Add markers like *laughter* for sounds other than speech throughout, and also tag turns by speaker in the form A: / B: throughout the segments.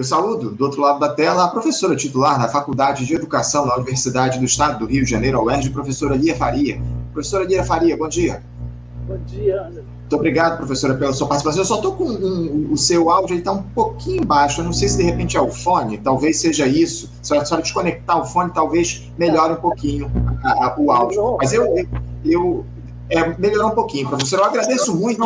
A: Eu saludo, do outro lado da tela, a professora titular da Faculdade de Educação da Universidade do Estado do Rio de Janeiro, a UERJ, professora Lia Faria. Professora Lia Faria, bom dia.
B: Bom dia, Ana.
A: Muito obrigado, professora, pela sua participação. Eu só estou com um, o seu áudio, ele está um pouquinho baixo. Eu não sei se de repente é o fone, talvez seja isso. Se a senhora desconectar o fone, talvez melhore um pouquinho a, a, o áudio. Mas eu, eu, eu é, melhorou um pouquinho, professora. Eu agradeço muito.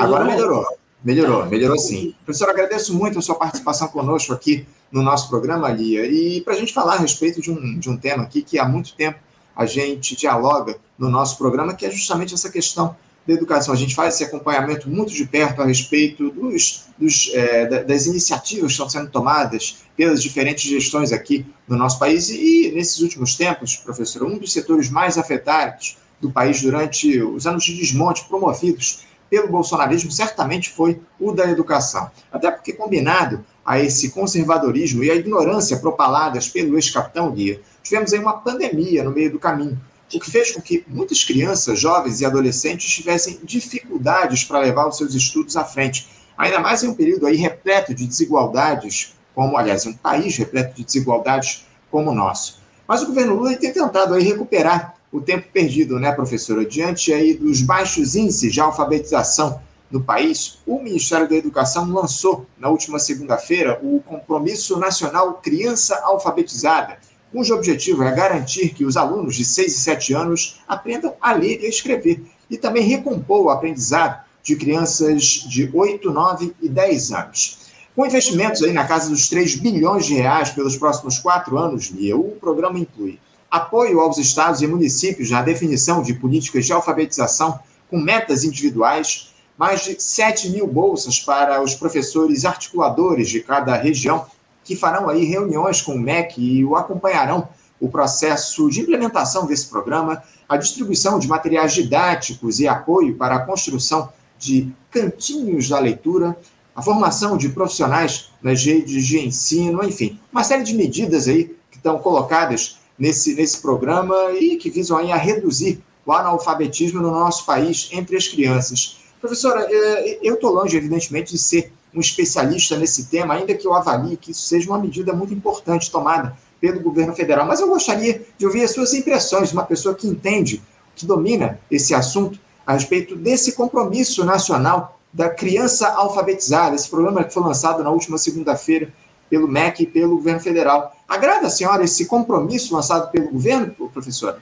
A: Agora melhorou. Melhorou, melhorou sim. Professor, agradeço muito a sua participação conosco aqui no nosso programa, Lia. E para a gente falar a respeito de um, de um tema aqui que há muito tempo a gente dialoga no nosso programa, que é justamente essa questão da educação. A gente faz esse acompanhamento muito de perto a respeito dos, dos, é, das iniciativas que estão sendo tomadas pelas diferentes gestões aqui no nosso país. E nesses últimos tempos, professor, um dos setores mais afetados do país durante os anos de desmonte promovidos pelo bolsonarismo certamente foi o da educação. Até porque, combinado a esse conservadorismo e a ignorância propaladas pelo ex-capitão Guia, tivemos aí uma pandemia no meio do caminho, o que fez com que muitas crianças, jovens e adolescentes tivessem dificuldades para levar os seus estudos à frente. Ainda mais em um período aí repleto de desigualdades, como, aliás, um país repleto de desigualdades como o nosso. Mas o governo Lula tem tentado aí recuperar o tempo perdido, né, professora? Diante aí dos baixos índices de alfabetização no país, o Ministério da Educação lançou na última segunda-feira o Compromisso Nacional Criança Alfabetizada, cujo objetivo é garantir que os alunos de 6 e 7 anos aprendam a ler e a escrever, e também recompor o aprendizado de crianças de 8, 9 e 10 anos. Com investimentos aí na casa dos 3 bilhões de reais pelos próximos quatro anos, Lia, o programa inclui apoio aos estados e municípios na definição de políticas de alfabetização com metas individuais, mais de 7 mil bolsas para os professores articuladores de cada região, que farão aí reuniões com o MEC e o acompanharão o processo de implementação desse programa, a distribuição de materiais didáticos e apoio para a construção de cantinhos da leitura, a formação de profissionais nas redes de ensino, enfim, uma série de medidas aí que estão colocadas nesse, nesse programa e que visam aí a reduzir o analfabetismo no nosso país entre as crianças. Professora, é, eu estou longe, evidentemente, de ser um especialista nesse tema, ainda que eu avalie que isso seja uma medida muito importante tomada pelo governo federal, mas eu gostaria de ouvir as suas impressões, uma pessoa que entende, que domina esse assunto, a respeito desse compromisso nacional da criança alfabetizada, esse programa que foi lançado na última segunda-feira pelo MEC e pelo governo federal. Agrada a senhora esse compromisso lançado pelo governo, professora?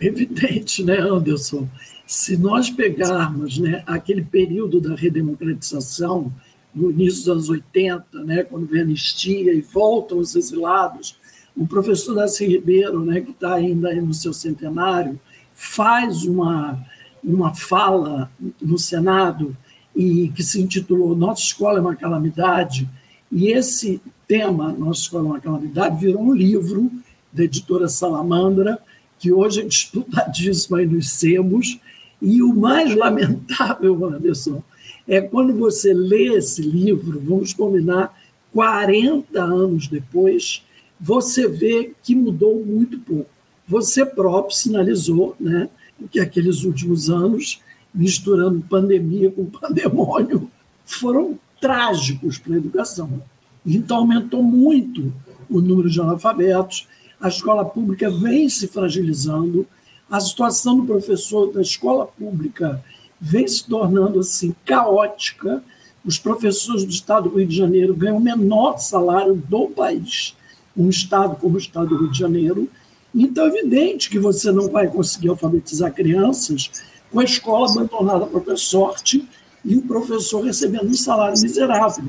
B: Evidente, né, Anderson? Se nós pegarmos né, aquele período da redemocratização, no início dos anos 80, né, quando vem a anistia e voltam os exilados, o professor Darcy Ribeiro, né, que está ainda no seu centenário, faz uma, uma fala no Senado e que se intitulou Nossa Escola é uma Calamidade, e esse tema, Nossa Escola é Calamidade, virou um livro da editora Salamandra, que hoje é disputadíssimo aí nos SEMOS, e o mais lamentável, Anderson, é quando você lê esse livro, vamos combinar, 40 anos depois, você vê que mudou muito pouco. Você próprio sinalizou né, que aqueles últimos anos, misturando pandemia com pandemônio, foram trágicos para a educação. Então, aumentou muito o número de analfabetos, a escola pública vem se fragilizando, a situação do professor da escola pública vem se tornando assim caótica. Os professores do estado do Rio de Janeiro ganham o menor salário do país, um estado como o estado do Rio de Janeiro. Então, é evidente que você não vai conseguir alfabetizar crianças com a escola abandonada por sorte e o professor recebendo um salário miserável.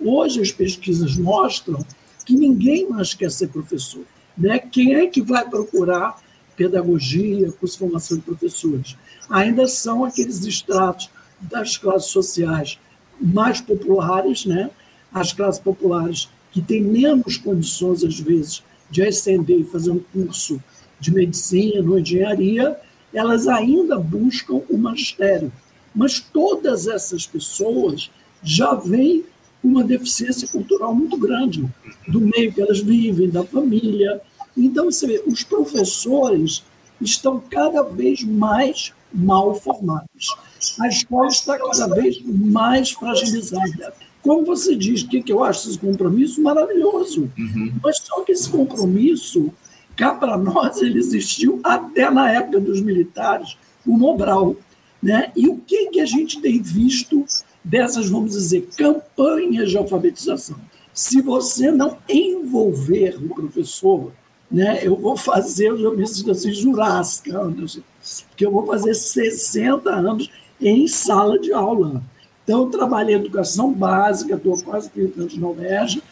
B: Hoje as pesquisas mostram que ninguém mais quer ser professor. Né? Quem é que vai procurar pedagogia, curso de formação de professores? Ainda são aqueles estratos das classes sociais mais populares, né? as classes populares que têm menos condições, às vezes, de ascender e fazer um curso de medicina ou engenharia, elas ainda buscam o magistério. Mas todas essas pessoas já vêm uma deficiência cultural muito grande, do meio que elas vivem, da família. Então, você vê, os professores estão cada vez mais mal formados. A escola está cada vez mais fragilizada. Como você diz, o que, que eu acho desse compromisso? Maravilhoso. Uhum. Mas só que esse compromisso, cá para nós, ele existiu até na época dos militares, o Mobral. Né? E o que, que a gente tem visto dessas, vamos dizer, campanhas de alfabetização? Se você não envolver o professor, né, eu vou fazer, eu me sinto assim, jurássica, Anderson, porque eu vou fazer 60 anos em sala de aula. Então, eu trabalhei educação básica, estou quase 30 anos na UERJ.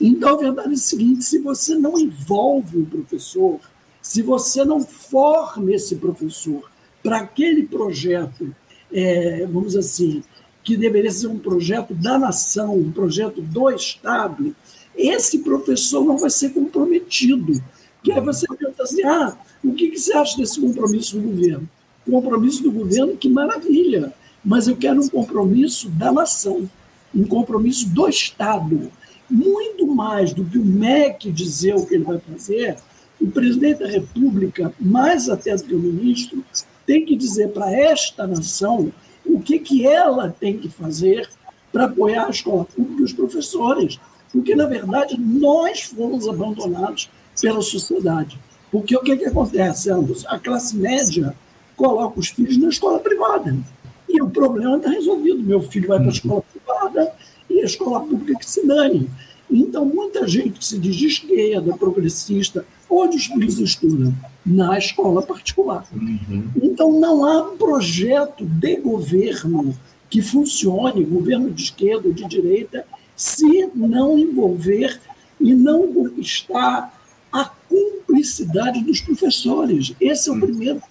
B: Então, a verdade é a seguinte: se você não envolve o professor, se você não forma esse professor para aquele projeto, é, vamos assim, que deveria ser um projeto da nação, um projeto do Estado, esse professor não vai ser comprometido. Que aí você pergunta assim: ah, o que, que você acha desse compromisso do governo? Compromisso do governo, que maravilha! mas eu quero um compromisso da nação, um compromisso do Estado. Muito mais do que o MEC dizer o que ele vai fazer, o presidente da República, mais até do que o ministro, tem que dizer para esta nação o que, que ela tem que fazer para apoiar a escola pública e os professores. Porque, na verdade, nós fomos abandonados pela sociedade. Porque o que, que acontece, Anderson? A classe média coloca os filhos na escola privada. E o problema está resolvido. Meu filho vai para a uhum. escola privada e a escola pública que se dane. Então, muita gente que se diz de esquerda, progressista, onde os filhos estudam? Na escola particular. Uhum. Então, não há um projeto de governo que funcione, governo de esquerda ou de direita, se não envolver e não conquistar a cumplicidade dos professores. Esse é o uhum. primeiro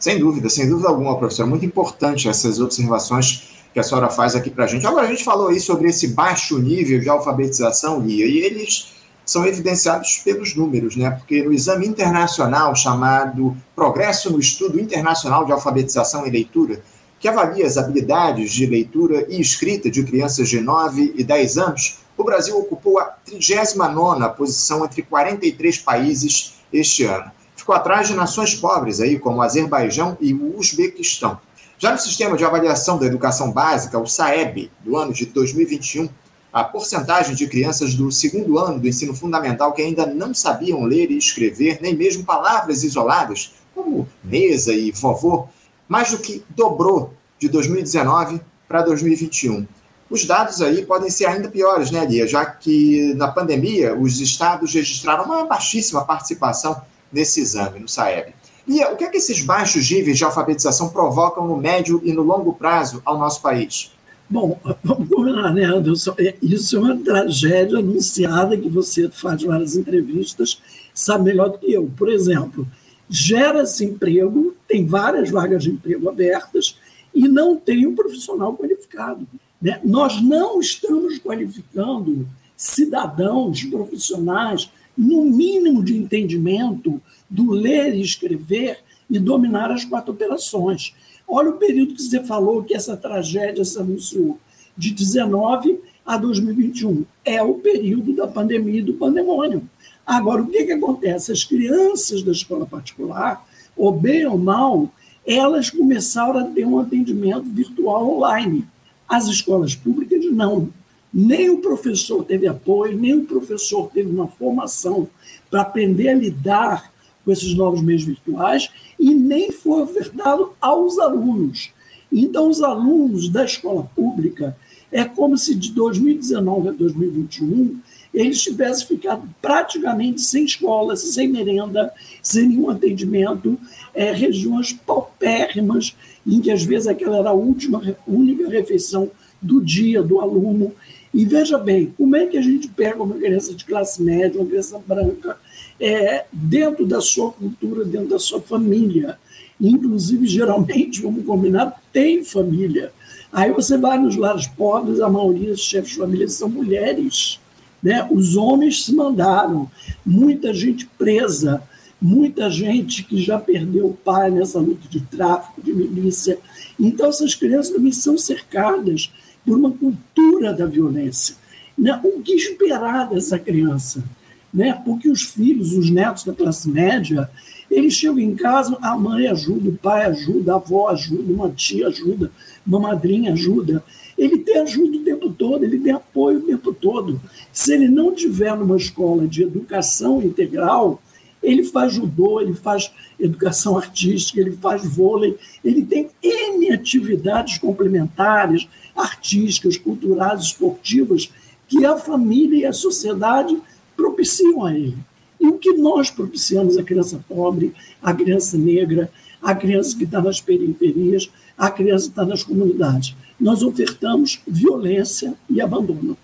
A: sem dúvida, sem dúvida alguma, professor. Muito importante essas observações que a senhora faz aqui para a gente. Agora, a gente falou aí sobre esse baixo nível de alfabetização, Lia, e eles são evidenciados pelos números, né? Porque no exame internacional chamado Progresso no Estudo Internacional de Alfabetização e Leitura, que avalia as habilidades de leitura e escrita de crianças de 9 e 10 anos, o Brasil ocupou a 39ª posição entre 43 países este ano ficou atrás de nações pobres, aí, como o Azerbaijão e o Uzbequistão. Já no sistema de avaliação da educação básica, o SAEB, do ano de 2021, a porcentagem de crianças do segundo ano do ensino fundamental que ainda não sabiam ler e escrever, nem mesmo palavras isoladas, como mesa e vovô, mais do que dobrou de 2019 para 2021. Os dados aí podem ser ainda piores, né, Lia? Já que na pandemia os estados registraram uma baixíssima participação nesse exame, no SAEB. E o que é que esses baixos níveis de alfabetização provocam no médio e no longo prazo ao nosso país?
B: Bom, *laughs* vamos combinar, né, Anderson? É, isso é uma tragédia anunciada que você faz várias entrevistas, sabe melhor do que eu. Por exemplo, gera-se emprego, tem várias vagas de emprego abertas e não tem um profissional qualificado. Né? Nós não estamos qualificando cidadãos, profissionais no mínimo de entendimento do ler e escrever e dominar as quatro operações. Olha o período que você falou que essa tragédia se anunciou, de 19 a 2021. É o período da pandemia e do pandemônio. Agora, o que, que acontece? As crianças da escola particular, ou bem ou mal, elas começaram a ter um atendimento virtual online. As escolas públicas não nem o professor teve apoio, nem o professor teve uma formação para aprender a lidar com esses novos meios virtuais e nem foi ofertado aos alunos. Então, os alunos da escola pública, é como se de 2019 a 2021 eles tivessem ficado praticamente sem escola, sem merenda, sem nenhum atendimento, é, regiões paupérrimas, em que às vezes aquela era a última, única refeição do dia do aluno. E veja bem, como é que a gente pega uma criança de classe média, uma criança branca, é, dentro da sua cultura, dentro da sua família. Inclusive, geralmente, vamos combinar, tem família. Aí você vai nos lares pobres, a maioria dos chefes de família são mulheres. Né? Os homens se mandaram, muita gente presa, muita gente que já perdeu o pai nessa luta de tráfico, de milícia. Então, essas crianças também são cercadas por uma cultura da violência. Né? O que esperar dessa criança? Né? Porque os filhos, os netos da classe média, eles chegam em casa, a mãe ajuda, o pai ajuda, a avó ajuda, uma tia ajuda, uma madrinha ajuda. ele tem ajuda o tempo todo, ele tem apoio o tempo todo. Se ele não tiver numa escola de educação integral, ele faz judô, ele faz educação artística, ele faz vôlei, ele tem N atividades complementares, artísticas, culturais, esportivas, que a família e a sociedade propiciam a ele. E o que nós propiciamos à criança pobre, à criança negra, à criança que está nas periferias, à criança que está nas comunidades? Nós ofertamos violência e abandono.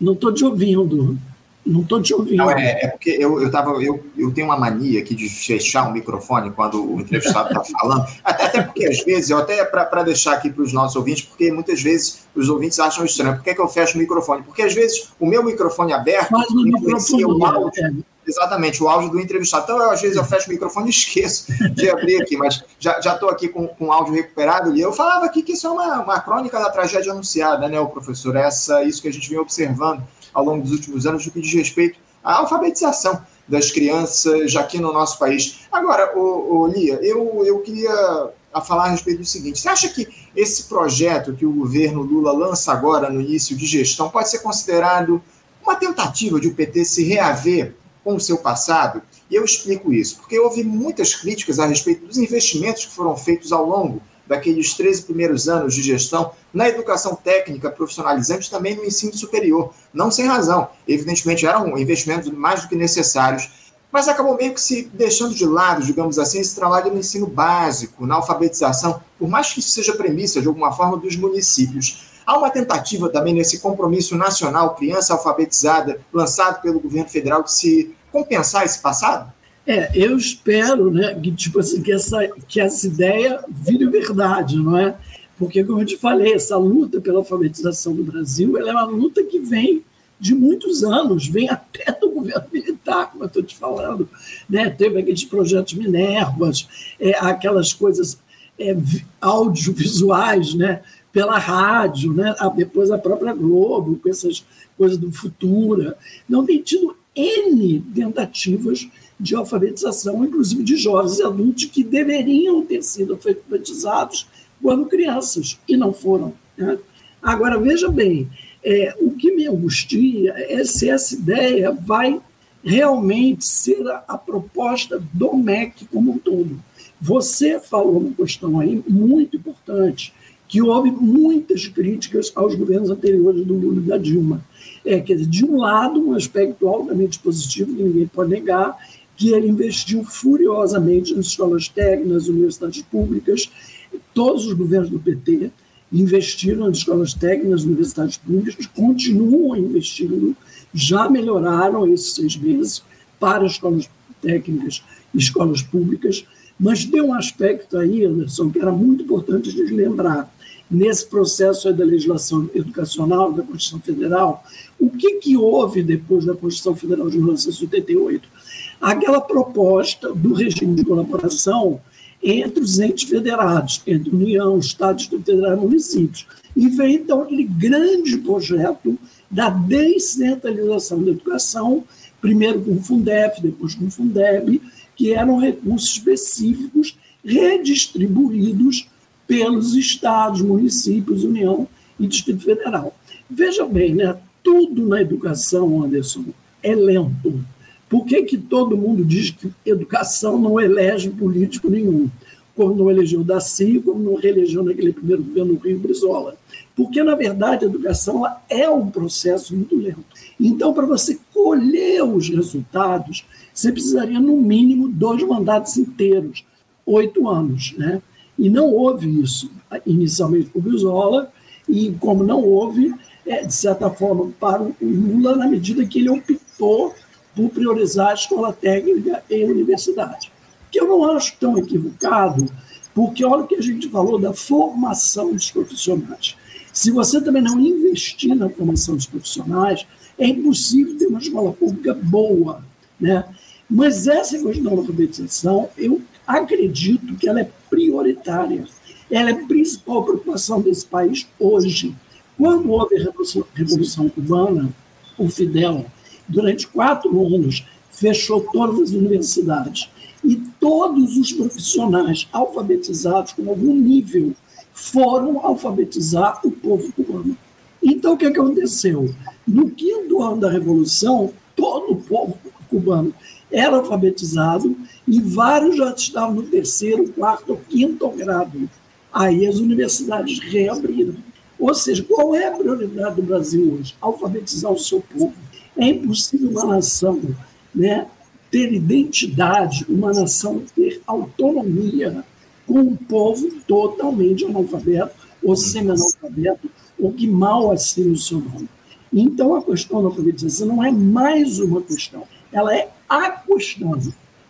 B: Não estou te ouvindo. Não estou te ouvindo. Não,
A: é, é, porque eu, eu, tava, eu, eu tenho uma mania aqui de fechar o microfone quando o entrevistado está *laughs* falando. Até, até, porque, às vezes, eu até para deixar aqui para os nossos ouvintes, porque muitas vezes os ouvintes acham estranho. Por que, é que eu fecho o microfone? Porque, às vezes, o meu microfone aberto
B: o influencia o áudio.
A: Exatamente, o áudio do entrevistado. Então, eu, às vezes, eu fecho o microfone e esqueço de abrir aqui, mas já estou aqui com, com o áudio recuperado. E eu falava aqui que isso é uma, uma crônica da tragédia anunciada, né, o professor? Essa, isso que a gente vem observando ao longo dos últimos anos no que diz respeito à alfabetização das crianças aqui no nosso país. Agora, o, o Lia, eu, eu queria falar a respeito do seguinte: você acha que esse projeto que o governo Lula lança agora no início de gestão pode ser considerado uma tentativa de o PT se reaver com o seu passado? E eu explico isso, porque houve muitas críticas a respeito dos investimentos que foram feitos ao longo daqueles 13 primeiros anos de gestão na educação técnica profissionalizante, também no ensino superior. Não sem razão. Evidentemente, eram investimentos mais do que necessários, mas acabou meio que se deixando de lado, digamos assim, esse trabalho no ensino básico, na alfabetização, por mais que isso seja premissa, de alguma forma, dos municípios. Há uma tentativa também nesse compromisso nacional, criança alfabetizada, lançado pelo governo federal, de se compensar esse passado?
B: É, eu espero né, que, tipo assim, que, essa, que essa ideia vire verdade, não é? Porque, como eu te falei, essa luta pela alfabetização do Brasil é uma luta que vem de muitos anos, vem até do *laughs* governo militar, como eu estou te falando. Né? Teve aqueles projetos Minervas, é, aquelas coisas é, audiovisuais, né? pela rádio, né? depois a própria Globo, com essas coisas do Futura. Não tem tido N tentativas de alfabetização, inclusive de jovens e adultos que deveriam ter sido alfabetizados quando crianças e não foram. Né? Agora, veja bem, é, o que me angustia é se essa ideia vai realmente ser a, a proposta do MEC como um todo. Você falou uma questão aí muito importante, que houve muitas críticas aos governos anteriores do Lula e da Dilma. É, quer dizer, de um lado, um aspecto altamente positivo, que ninguém pode negar, que ele investiu furiosamente nas escolas técnicas, universidades públicas. Todos os governos do PT investiram nas escolas técnicas, universidades públicas, continuam investindo, já melhoraram esses seis meses para escolas técnicas escolas públicas, mas tem um aspecto aí, Anderson, que era muito importante de lembrar. Nesse processo da legislação educacional, da Constituição Federal, o que, que houve depois da Constituição Federal de 1988? aquela proposta do regime de colaboração entre os entes federados, entre União, Estados, Federal e municípios. E veio, então, aquele grande projeto da descentralização da educação, primeiro com o Fundef, depois com o Fundeb, que eram recursos específicos redistribuídos pelos estados, municípios, União e Distrito Federal. Veja bem, né? tudo na educação, Anderson, é lento. Por que, que todo mundo diz que educação não elege político nenhum? Como não elegeu Daci, como não reelegeu naquele primeiro governo Rio Brizola. Porque, na verdade, a educação é um processo muito lento. Então, para você colher os resultados, você precisaria, no mínimo, dois mandatos inteiros, oito anos. Né? E não houve isso inicialmente para o Brizola, e como não houve, é, de certa forma, para o Lula, na medida que ele optou por priorizar a escola técnica e a universidade. Que eu não acho tão equivocado, porque olha o que a gente falou da formação dos profissionais. Se você também não investir na formação dos profissionais, é impossível ter uma escola pública boa. Né? Mas essa questão da alfabetização, eu acredito que ela é prioritária. Ela é a principal preocupação desse país hoje. Quando houve a Revolução, Revolução Cubana, o Fidel durante quatro anos, fechou todas as universidades. E todos os profissionais alfabetizados com algum nível foram alfabetizar o povo cubano. Então, o que aconteceu? No quinto ano da Revolução, todo o povo cubano era alfabetizado e vários já estavam no terceiro, quarto ou quinto grado. Aí as universidades reabriram. Ou seja, qual é a prioridade do Brasil hoje? Alfabetizar o seu povo. É impossível uma nação né, ter identidade, uma nação ter autonomia com um povo totalmente analfabeto ou semi-analfabeto, ou que mal assina o seu nome. Então, a questão da alfabetização não é mais uma questão, ela é a questão.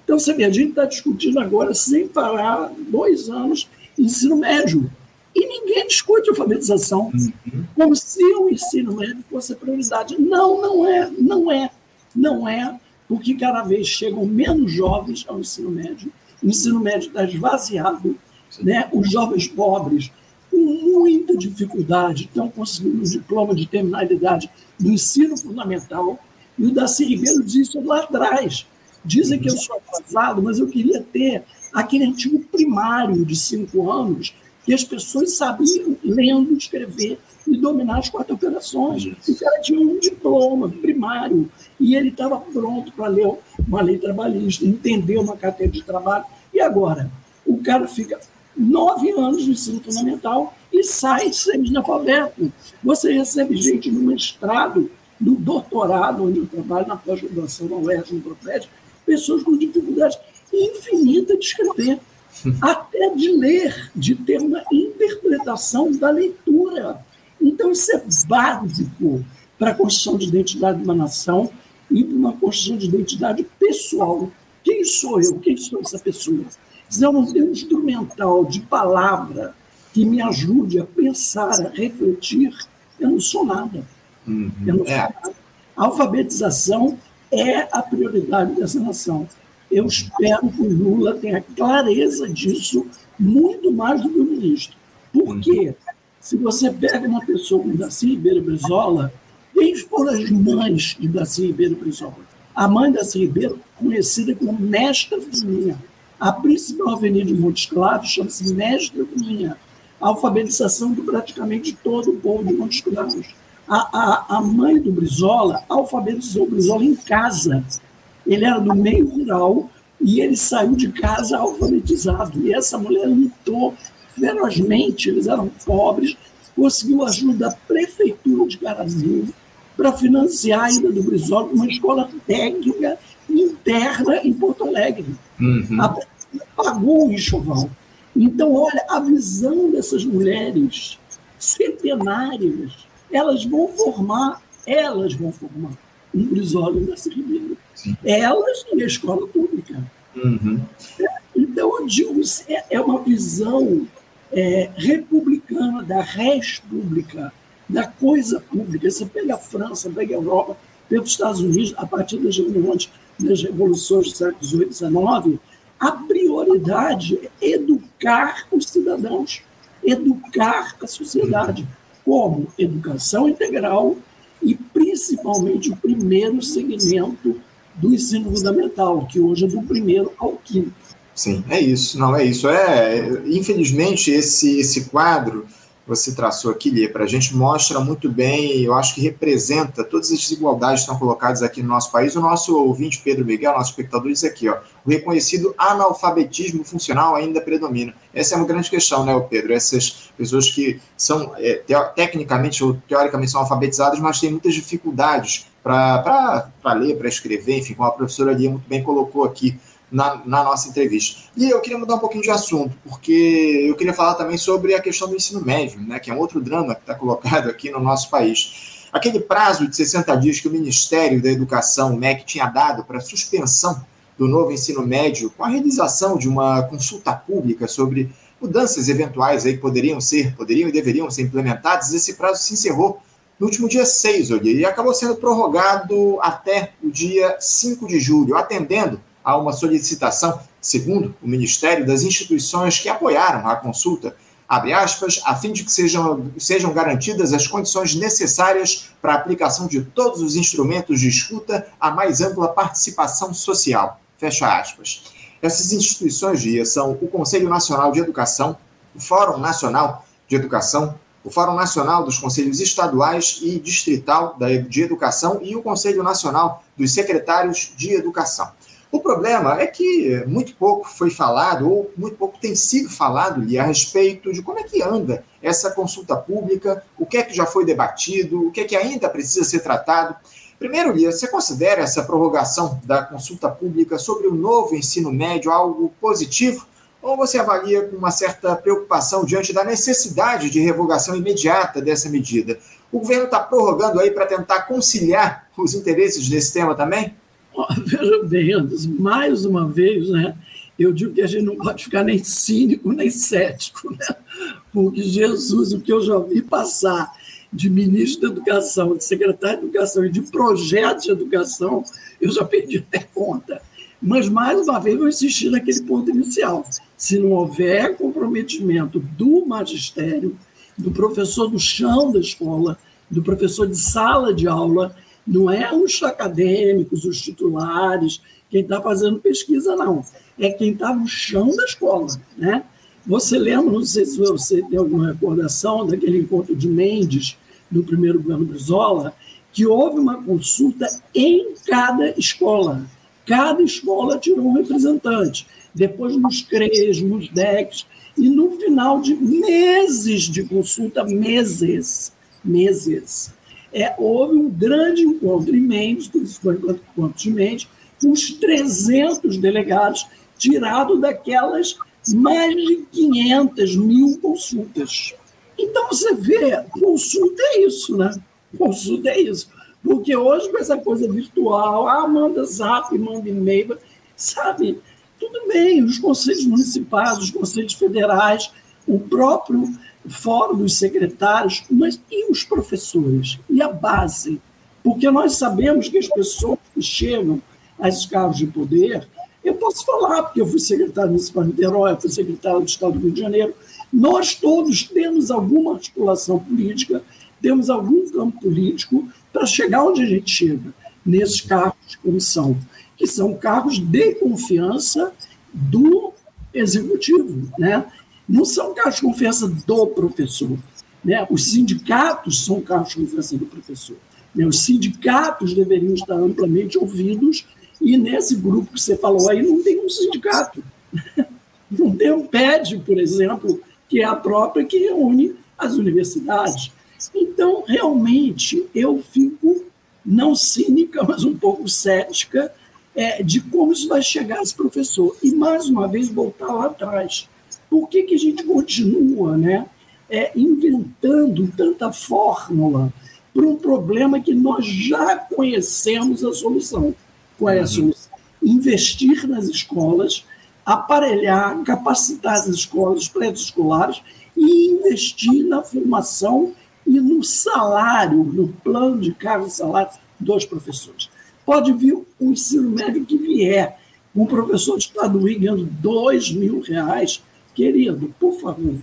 B: Então, você vê, a gente está discutindo agora, sem parar, dois anos, ensino médio. E ninguém discute alfabetização, uhum. como se o ensino médio fosse a prioridade. Não, não é, não é, não é, porque cada vez chegam menos jovens ao ensino médio, o ensino médio está esvaziado, né? os jovens pobres, com muita dificuldade, estão conseguindo o diploma de terminalidade do ensino fundamental, e o Daci Ribeiro disse lá atrás. Dizem que eu sou atrasado, mas eu queria ter aquele antigo primário de cinco anos, que as pessoas sabiam lendo, escrever e dominar as quatro operações. O cara tinha um diploma primário e ele estava pronto para ler uma lei trabalhista, entender uma carteira de trabalho. E agora? O cara fica nove anos no ensino fundamental e sai semi-analfabeto. Você recebe gente no mestrado, no doutorado, onde eu trabalho, na pós-graduação, na UERJ, no Proped, pessoas com dificuldade infinita de escrever, até de ler, de ter uma interpretação da leitura. Então, isso é básico para a construção de identidade de uma nação e para uma construção de identidade pessoal. Quem sou eu? Quem sou essa pessoa? Se eu não tenho um instrumental de palavra que me ajude a pensar, a refletir, eu não sou nada. Uhum. Eu não sou é. nada. A alfabetização é a prioridade dessa nação. Eu espero que o Lula tenha clareza disso muito mais do que o ministro. Por quê? Se você pega uma pessoa como Daci Ribeiro Brizola, quem foram as mães de Daci Ribeiro Brizola? A mãe da Daci Ribeiro, conhecida como Mestra Firminha. A principal avenida de Montes Claros chama-se Mestra Firminha. A alfabetização de praticamente todo o povo de Montes Claros. A, a, a mãe do Brizola alfabetizou o Brizola em casa. Ele era do meio rural e ele saiu de casa alfabetizado. E essa mulher lutou ferozmente, eles eram pobres, conseguiu ajuda da prefeitura de Carazinho para financiar a ida do Brizola uma escola técnica interna em Porto Alegre. Uhum. A pagou o enxoval. Então, olha, a visão dessas mulheres centenárias elas vão formar, elas vão formar um Brizola Darcy Ribeiro. Sim. Elas e a escola pública. Uhum. Então, eu digo, é, é uma visão é, republicana da res pública, da coisa pública. Você pega a França, pega a Europa, pega os Estados Unidos, a partir das reuniões das revoluções do século XVIII e XIX, a prioridade é educar os cidadãos, educar a sociedade como educação integral e principalmente o primeiro segmento do ensino fundamental, que hoje é do primeiro ao quinto.
A: Sim, é isso. Não, é isso. É, infelizmente, esse, esse quadro você traçou aqui, Lê, para a gente mostra muito bem, eu acho que representa todas as desigualdades que estão colocadas aqui no nosso país. O nosso ouvinte, Pedro Miguel, nosso espectador, diz aqui, ó, o reconhecido analfabetismo funcional ainda predomina. Essa é uma grande questão, né, Pedro? Essas pessoas que são, é, tecnicamente ou teoricamente são alfabetizadas, mas têm muitas dificuldades para ler, para escrever, enfim, como a professora Lia muito bem colocou aqui na, na, nossa entrevista. E eu queria mudar um pouquinho de assunto, porque eu queria falar também sobre a questão do ensino médio, né, que é um outro drama que está colocado aqui no nosso país. Aquele prazo de 60 dias que o Ministério da Educação, o MEC, tinha dado para suspensão do novo ensino médio, com a realização de uma consulta pública sobre mudanças eventuais aí que poderiam ser, poderiam e deveriam ser implementadas, esse prazo se encerrou no último dia 6, e acabou sendo prorrogado até o dia 5 de julho, atendendo a uma solicitação, segundo o Ministério, das instituições que apoiaram a consulta, abre aspas, a fim de que sejam, sejam garantidas as condições necessárias para a aplicação de todos os instrumentos de escuta a mais ampla participação social. Fecha aspas. Essas instituições, Dia, são o Conselho Nacional de Educação, o Fórum Nacional de Educação, o Fórum Nacional dos Conselhos Estaduais e Distrital de Educação e o Conselho Nacional dos Secretários de Educação. O problema é que muito pouco foi falado, ou muito pouco tem sido falado ali a respeito de como é que anda essa consulta pública, o que é que já foi debatido, o que é que ainda precisa ser tratado. Primeiro, Lia, você considera essa prorrogação da consulta pública sobre o novo ensino médio algo positivo? Ou você avalia com uma certa preocupação diante da necessidade de revogação imediata dessa medida? O governo está prorrogando aí para tentar conciliar os interesses desse tema também? *laughs*
B: Veja bem, Anderson, mais uma vez, né, eu digo que a gente não pode ficar nem cínico nem cético, né? porque Jesus, o que eu já vi passar de ministro da Educação, de secretário de Educação e de projeto de educação, eu já perdi até conta. Mas, mais uma vez, vou insistir naquele ponto inicial. Se não houver comprometimento do magistério, do professor do chão da escola, do professor de sala de aula, não é os acadêmicos, os titulares, quem está fazendo pesquisa, não. É quem está no chão da escola. Né? Você lembra, não sei se você tem alguma recordação daquele encontro de Mendes, no primeiro governo Brizola, que houve uma consulta em cada escola. Cada escola tirou um representante. Depois nos CREs, nos DECs, e no final de meses de consulta, meses, meses, é, houve um grande encontro em Mendes, isso foi encontro de os 300 delegados tirados daquelas mais de 500 mil consultas. Então você vê, consulta é isso, né? Consulta é isso. Porque hoje, com essa coisa virtual, ah, manda zap, manda e-mail, sabe? Tudo bem, os conselhos municipais, os conselhos federais, o próprio fórum dos secretários, mas e os professores? E a base? Porque nós sabemos que as pessoas que chegam a esses cargos de poder, eu posso falar, porque eu fui secretário municipal de Niterói, eu fui secretário do Estado do Rio de Janeiro, nós todos temos alguma articulação política, temos algum campo político para chegar onde a gente chega, nesses cargos de comissão, que são cargos de confiança do executivo, né? Não são cargos de confiança do professor. Né? Os sindicatos são cargos de confiança do professor. Né? Os sindicatos deveriam estar amplamente ouvidos, e nesse grupo que você falou aí não tem um sindicato. *laughs* Não tem um PED, por exemplo, que é a própria que reúne as universidades. Então, realmente, eu fico não cínica, mas um pouco cética é, de como isso vai chegar esse professor. E, mais uma vez, voltar lá atrás. Por que, que a gente continua né, é, inventando tanta fórmula para um problema que nós já conhecemos a solução? Qual é a uhum. solução? Investir nas escolas, aparelhar, capacitar as escolas, os prédios escolares e investir na formação e no salário, no plano de cargo e salário dos professores. Pode vir o ensino médio que vier, um professor de estaduí ganhando dois mil reais, Querido, por favor,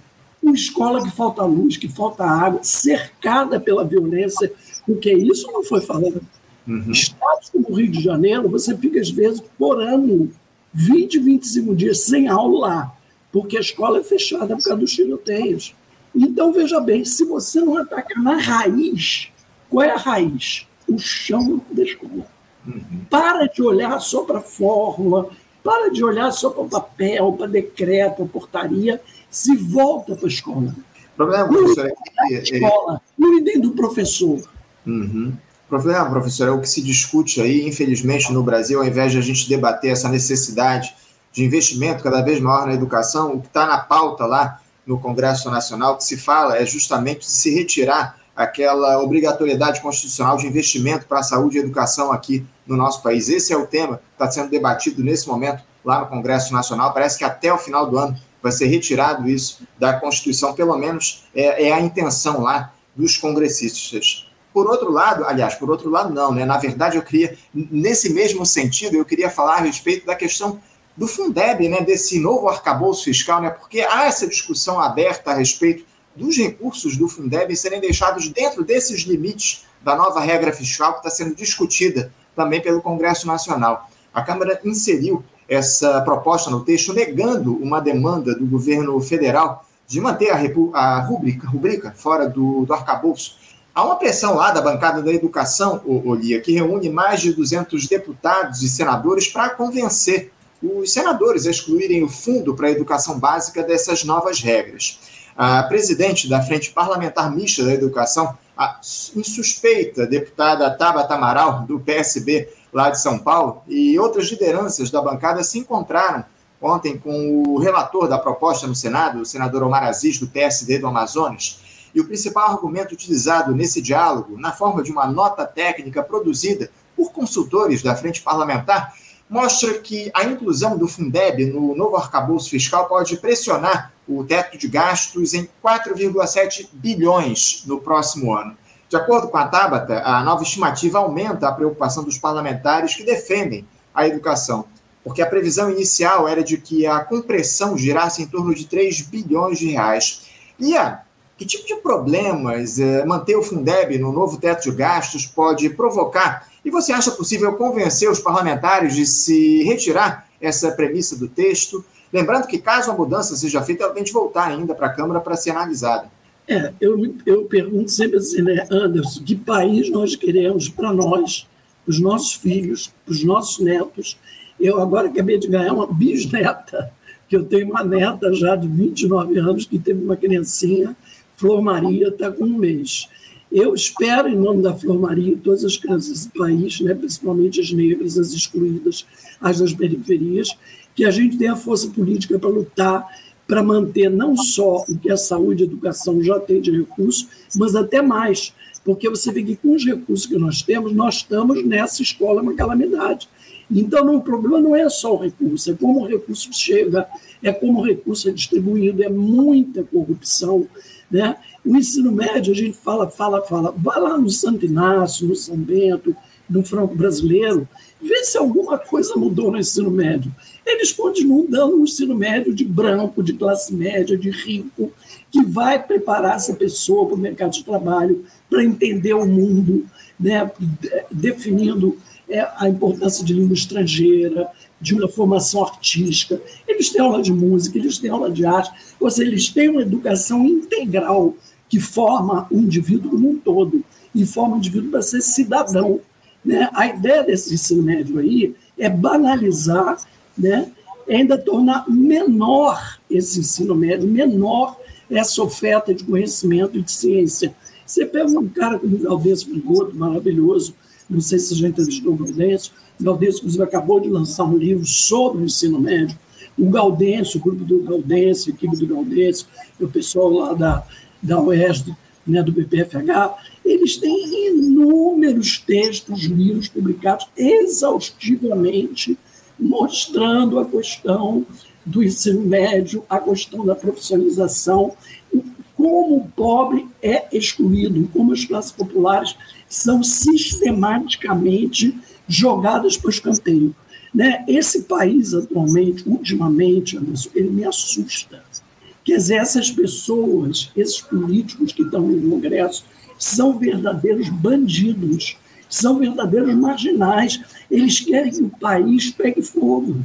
B: uma escola que falta luz, que falta água, cercada pela violência, porque isso não foi falado. Uhum. Estados como o Rio de Janeiro, você fica, às vezes, por ano, 20, 25 dias sem aula lá, porque a escola é fechada por causa dos tiroteios. Então, veja bem, se você não atacar na raiz, qual é a raiz? O chão da escola. Uhum. Para de olhar só para a fórmula, para de olhar só para o papel, para decreto, para portaria, se volta para a escola.
A: O problema, professor, é que...
B: Escola, não dentro do professor.
A: Uhum. O problema, professor, é o que se discute aí, infelizmente, no Brasil, ao invés de a gente debater essa necessidade de investimento cada vez maior na educação, o que está na pauta lá no Congresso Nacional, que se fala é justamente de se retirar aquela obrigatoriedade constitucional de investimento para a saúde e educação aqui no nosso país. Esse é o tema que está sendo debatido nesse momento lá no Congresso Nacional. Parece que até o final do ano vai ser retirado isso da Constituição, pelo menos é, é a intenção lá dos congressistas. Por outro lado, aliás, por outro lado, não, né? Na verdade, eu queria, nesse mesmo sentido, eu queria falar a respeito da questão do Fundeb, né? Desse novo arcabouço fiscal, né? Porque há essa discussão aberta a respeito dos recursos do Fundeb serem deixados dentro desses limites da nova regra fiscal que está sendo discutida também pelo Congresso Nacional. A Câmara inseriu essa proposta no texto, negando uma demanda do governo federal de manter a, a rubrica, rubrica fora do, do arcabouço. Há uma pressão lá da bancada da educação, Olia, que reúne mais de 200 deputados e senadores para convencer os senadores a excluírem o fundo para a educação básica dessas novas regras. A presidente da Frente Parlamentar Mista da Educação, a insuspeita deputada Tabata Amaral, do PSB lá de São Paulo, e outras lideranças da bancada se encontraram ontem com o relator da proposta no Senado, o senador Omar Aziz, do PSD do Amazonas. E o principal argumento utilizado nesse diálogo, na forma de uma nota técnica produzida por consultores da Frente Parlamentar, mostra que a inclusão do Fundeb no novo arcabouço fiscal pode pressionar o teto de gastos em 4,7 bilhões no próximo ano. De acordo com a Tabata, a nova estimativa aumenta a preocupação dos parlamentares que defendem a educação, porque a previsão inicial era de que a compressão girasse em torno de 3 bilhões de reais. E a que tipo de problemas é, manter o Fundeb no novo teto de gastos pode provocar? E você acha possível convencer os parlamentares de se retirar essa premissa do texto? Lembrando que, caso a mudança seja feita, ela tem de voltar ainda para a Câmara para ser analisada.
B: É, eu, eu pergunto sempre assim, né, Anderson, que país nós queremos para nós, os nossos filhos, os nossos netos? Eu agora acabei de ganhar uma bisneta, que eu tenho uma neta já de 29 anos que teve uma criancinha Flor Maria está com um mês. Eu espero, em nome da Flor Maria, todas as crianças do país, né, principalmente as negras, as excluídas, as das periferias, que a gente tenha força política para lutar para manter não só o que a saúde e a educação já tem de recurso, mas até mais. Porque você vê que com os recursos que nós temos, nós estamos nessa escola uma calamidade. Então, não, o problema não é só o recurso, é como o recurso chega, é como o recurso é distribuído, é muita corrupção, né? O ensino médio, a gente fala, fala, fala. Vai lá no Santo Inácio, no São Bento, no Franco Brasileiro, vê se alguma coisa mudou no ensino médio. Eles continuam dando um ensino médio de branco, de classe média, de rico, que vai preparar essa pessoa para o mercado de trabalho, para entender o mundo, né? definindo é, a importância de língua estrangeira, de uma formação artística, eles têm aula de música, eles têm aula de arte, ou seja, eles têm uma educação integral que forma o indivíduo como um todo e forma o indivíduo para ser cidadão. Né? A ideia desse ensino médio aí é banalizar, né? ainda tornar menor esse ensino médio, menor essa oferta de conhecimento e de ciência. Você pega um cara como o Galdêncio Frigoto, maravilhoso, não sei se já entrevistou o Galdêncio, o Gaudêncio, inclusive, acabou de lançar um livro sobre o ensino médio. O Gaudêncio, o grupo do Gaudêncio, a equipe do Gaudêncio, o pessoal lá da, da UESD, né, do BPFH, eles têm inúmeros textos, livros publicados exaustivamente mostrando a questão do ensino médio, a questão da profissionalização, como o pobre é excluído, como as classes populares são sistematicamente jogadas para o escanteio. Né? Esse país, atualmente, ultimamente, ele me assusta. Quer dizer, essas pessoas, esses políticos que estão no Congresso, são verdadeiros bandidos, são verdadeiros marginais. Eles querem que o país pegue fogo.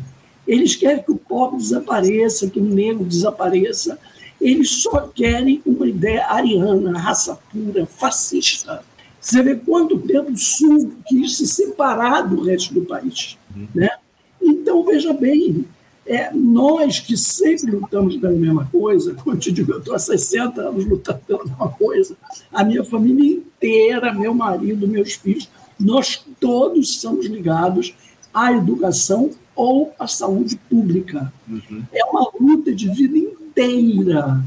B: Eles querem que o pobre desapareça, que o negro desapareça. Eles só querem uma ideia ariana, raça pura, fascista. Você vê quanto tempo o Sul quis se separar do resto do país. Né? Então, veja bem, é, nós que sempre lutamos pela mesma coisa, como eu te digo, eu estou há 60 anos lutando pela mesma coisa, a minha família inteira, meu marido, meus filhos, nós todos somos ligados à educação ou à saúde pública. Uhum. É uma luta de vida inteira.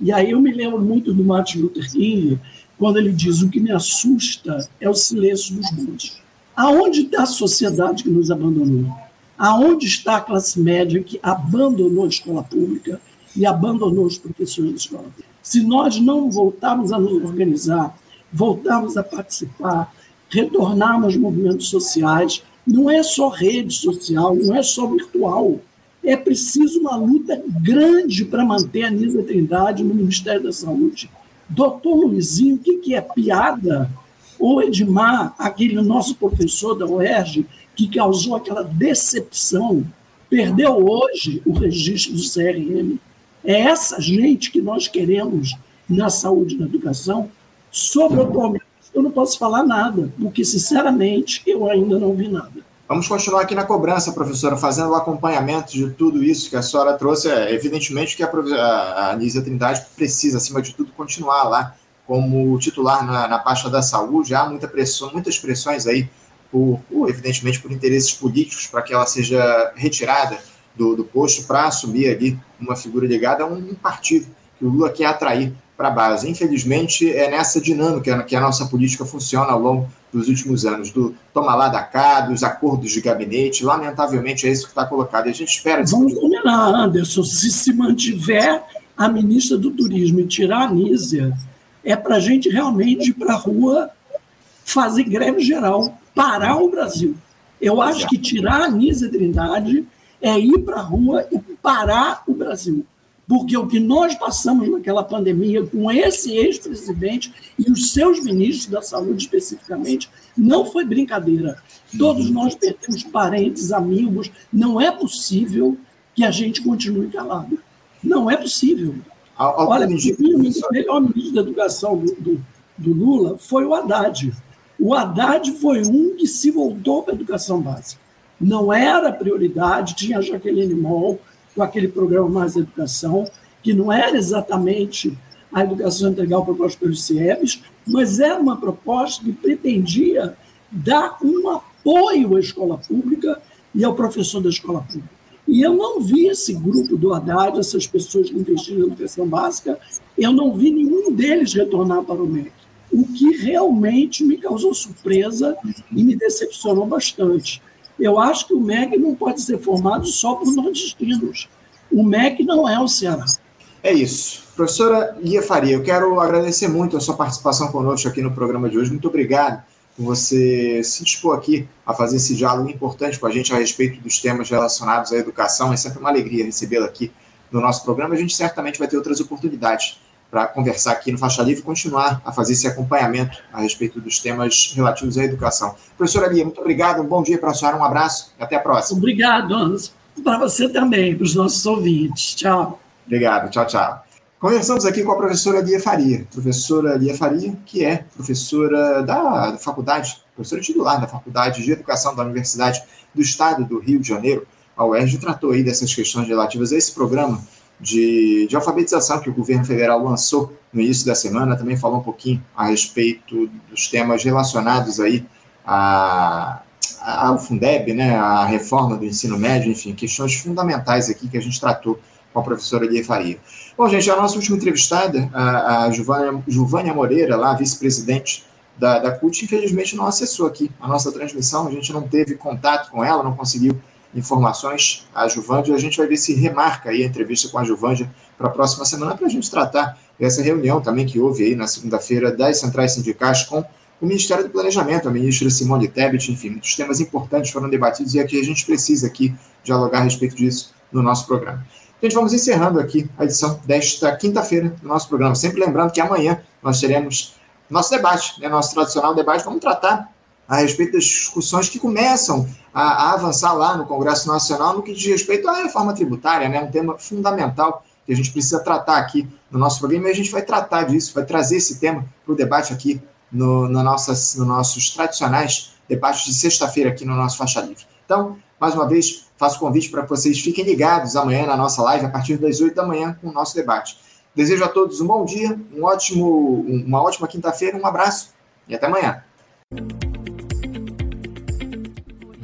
B: E aí eu me lembro muito do Martin Luther King, quando ele diz: o que me assusta é o silêncio dos muitos. Aonde está a sociedade que nos abandonou? Aonde está a classe média que abandonou a escola pública e abandonou os professores da escola? Se nós não voltarmos a nos organizar, voltarmos a participar, retornarmos aos movimentos sociais, não é só rede social, não é só virtual. É preciso uma luta grande para manter a Nisa Trindade no Ministério da Saúde Doutor Luizinho, o que, que é piada? Ou Edmar, aquele nosso professor da UERJ, que causou aquela decepção, perdeu hoje o registro do CRM. É essa gente que nós queremos na saúde e na educação. Sobre o atualmente, eu não posso falar nada, porque, sinceramente, eu ainda não vi nada.
A: Vamos continuar aqui na cobrança, professora, fazendo o acompanhamento de tudo isso que a senhora trouxe. É, evidentemente que a, a Anísia Trindade precisa, acima de tudo, continuar lá como titular na, na pasta da saúde. Há muita pressão, muitas pressões aí, por, por evidentemente, por interesses políticos, para que ela seja retirada do, do posto para assumir ali uma figura ligada a um partido que o Lula quer atrair para a base. Infelizmente, é nessa dinâmica que a nossa política funciona ao longo dos últimos anos, do toma lá da cá, dos acordos de gabinete. Lamentavelmente, é isso que está colocado. E a gente espera.
B: Vamos combinar, Anderson. Se se mantiver a ministra do Turismo e tirar a Nízia, é para a gente realmente ir para a rua fazer greve geral, parar o Brasil. Eu acho que tirar a Nízia Trindade é ir para a rua e parar o Brasil. Porque o que nós passamos naquela pandemia com esse ex-presidente e os seus ministros da saúde especificamente não foi brincadeira. Todos nós perdemos parentes, amigos. Não é possível que a gente continue calado. Não é possível. Olha, o melhor ministro da educação do, do, do Lula foi o Haddad. O Haddad foi um que se voltou para a educação básica. Não era prioridade, tinha a Jaqueline Moll, com aquele programa Mais Educação, que não era exatamente a educação integral proposta pelos CIEBs, mas era uma proposta que pretendia dar um apoio à escola pública e ao professor da escola pública. E eu não vi esse grupo do Haddad, essas pessoas que investiram na educação básica, eu não vi nenhum deles retornar para o MEC, o que realmente me causou surpresa e me decepcionou bastante. Eu acho que o MEC não pode ser formado só por nordestinos. O MEC não é o Ceará.
A: É isso. Professora Lia Faria, eu quero agradecer muito a sua participação conosco aqui no programa de hoje. Muito obrigado por você se dispor aqui a fazer esse diálogo importante com a gente a respeito dos temas relacionados à educação. É sempre uma alegria recebê-la aqui no nosso programa. A gente certamente vai ter outras oportunidades para conversar aqui no Faixa Livre e continuar a fazer esse acompanhamento a respeito dos temas relativos à educação. Professora Lia, muito obrigado, um bom dia para a senhora, um abraço e até a próxima.
B: Obrigado, Anderson. Para você também, para os nossos ouvintes. Tchau.
A: Obrigado, tchau, tchau. Conversamos aqui com a professora Lia Faria, professora Lia Faria, que é professora da, da faculdade, professora titular da Faculdade de Educação da Universidade do Estado do Rio de Janeiro. A UERJ tratou aí dessas questões relativas a esse programa de, de alfabetização que o governo federal lançou no início da semana, também falou um pouquinho a respeito dos temas relacionados aí a, ao Fundeb, né, a reforma do ensino médio, enfim, questões fundamentais aqui que a gente tratou com a professora Lia Faria. Bom, gente, a nossa última entrevistada, a, a Giovânia, Moreira, lá, vice-presidente da, da CUT, infelizmente não acessou aqui a nossa transmissão, a gente não teve contato com ela, não conseguiu informações a Juvândia. A gente vai ver se remarca aí a entrevista com a Juvândia para a próxima semana para a gente tratar dessa reunião também que houve aí na segunda-feira das centrais sindicais com o Ministério do Planejamento, a ministra Simone Tebet, enfim, muitos temas importantes foram debatidos e aqui a gente precisa aqui dialogar a respeito disso no nosso programa. Gente, vamos encerrando aqui a edição desta quinta-feira do nosso programa. Sempre lembrando que amanhã nós teremos nosso debate, né, nosso tradicional debate. Vamos tratar a respeito das discussões que começam a, a, avançar lá no Congresso Nacional no que diz respeito à reforma tributária, né? um tema fundamental que a gente precisa tratar aqui no nosso programa e a gente vai tratar disso, vai trazer esse tema para o debate aqui no, no, nossas, no nossos tradicionais debates de sexta-feira aqui no nosso Faixa Livre. Então, mais uma vez, faço convite para que vocês fiquem ligados amanhã na nossa live, a partir das 8 da manhã, com o nosso debate. Desejo a todos um bom dia, um ótimo, uma ótima quinta-feira, um abraço e até amanhã.